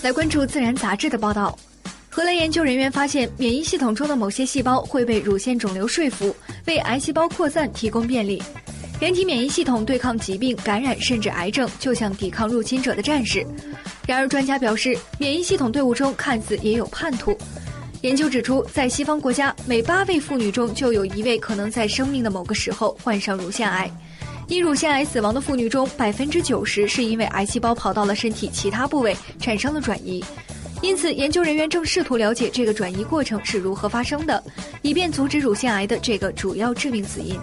来关注《自然》杂志的报道。荷兰研究人员发现，免疫系统中的某些细胞会被乳腺肿瘤说服，为癌细胞扩散提供便利。人体免疫系统对抗疾病、感染甚至癌症，就像抵抗入侵者的战士。然而，专家表示，免疫系统队伍中看似也有叛徒。研究指出，在西方国家，每八位妇女中就有一位可能在生命的某个时候患上乳腺癌。因乳腺癌死亡的妇女中，百分之九十是因为癌细胞跑到了身体其他部位产生了转移。因此，研究人员正试图了解这个转移过程是如何发生的，以便阻止乳腺癌的这个主要致命死因。